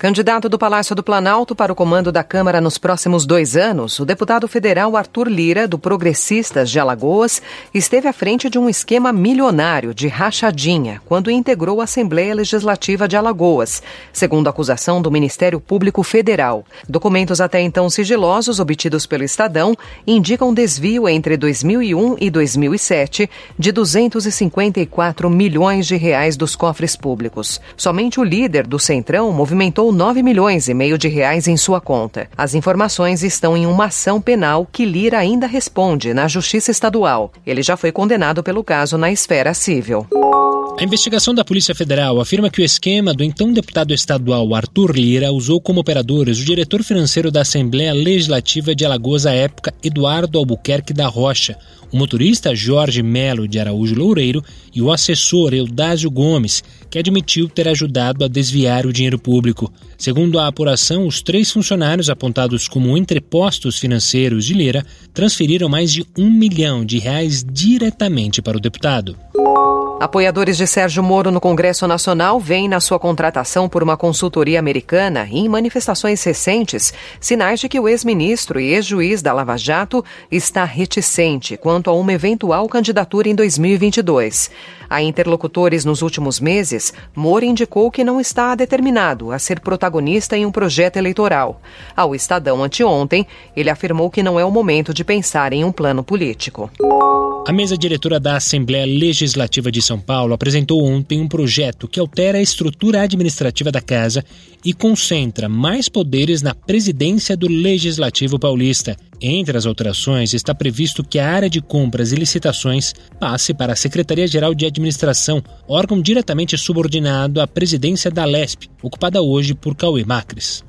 Candidato do Palácio do Planalto para o comando da Câmara nos próximos dois anos, o deputado federal Arthur Lira, do Progressistas de Alagoas, esteve à frente de um esquema milionário de rachadinha quando integrou a Assembleia Legislativa de Alagoas, segundo acusação do Ministério Público Federal. Documentos até então sigilosos obtidos pelo Estadão indicam desvio entre 2001 e 2007 de 254 milhões de reais dos cofres públicos. Somente o líder do Centrão movimentou 9 milhões e meio de reais em sua conta. As informações estão em uma ação penal que Lira ainda responde na Justiça Estadual. Ele já foi condenado pelo caso na esfera civil. A investigação da Polícia Federal afirma que o esquema do então deputado estadual Arthur Lira usou como operadores o diretor financeiro da Assembleia Legislativa de Alagoas à época, Eduardo Albuquerque da Rocha, o motorista Jorge Melo de Araújo Loureiro e o assessor Eudásio Gomes, que admitiu ter ajudado a desviar o dinheiro público. Segundo a apuração, os três funcionários apontados como entrepostos financeiros de Lira transferiram mais de um milhão de reais diretamente para o deputado. Apoiadores de Sérgio Moro no Congresso Nacional veem na sua contratação por uma consultoria americana e em manifestações recentes sinais de que o ex-ministro e ex-juiz da Lava Jato está reticente quanto a uma eventual candidatura em 2022. A interlocutores nos últimos meses, Moro indicou que não está determinado a ser protagonista em um projeto eleitoral. Ao Estadão anteontem, ele afirmou que não é o momento de pensar em um plano político. A mesa diretora da Assembleia Legislativa de São Paulo apresentou ontem um projeto que altera a estrutura administrativa da casa e concentra mais poderes na presidência do Legislativo Paulista. Entre as alterações, está previsto que a área de compras e licitações passe para a Secretaria-Geral de Administração, órgão diretamente subordinado à presidência da LESP, ocupada hoje por Cauê Macris.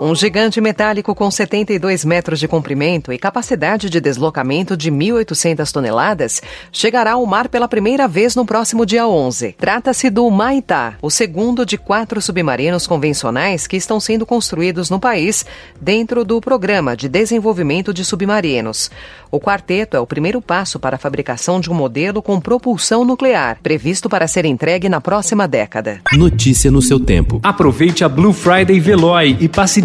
Um gigante metálico com 72 metros de comprimento e capacidade de deslocamento de 1.800 toneladas chegará ao mar pela primeira vez no próximo dia 11. Trata-se do Maitá, o segundo de quatro submarinos convencionais que estão sendo construídos no país dentro do Programa de Desenvolvimento de Submarinos. O quarteto é o primeiro passo para a fabricação de um modelo com propulsão nuclear, previsto para ser entregue na próxima década. Notícia no seu tempo. Aproveite a Blue Friday Veloy e passe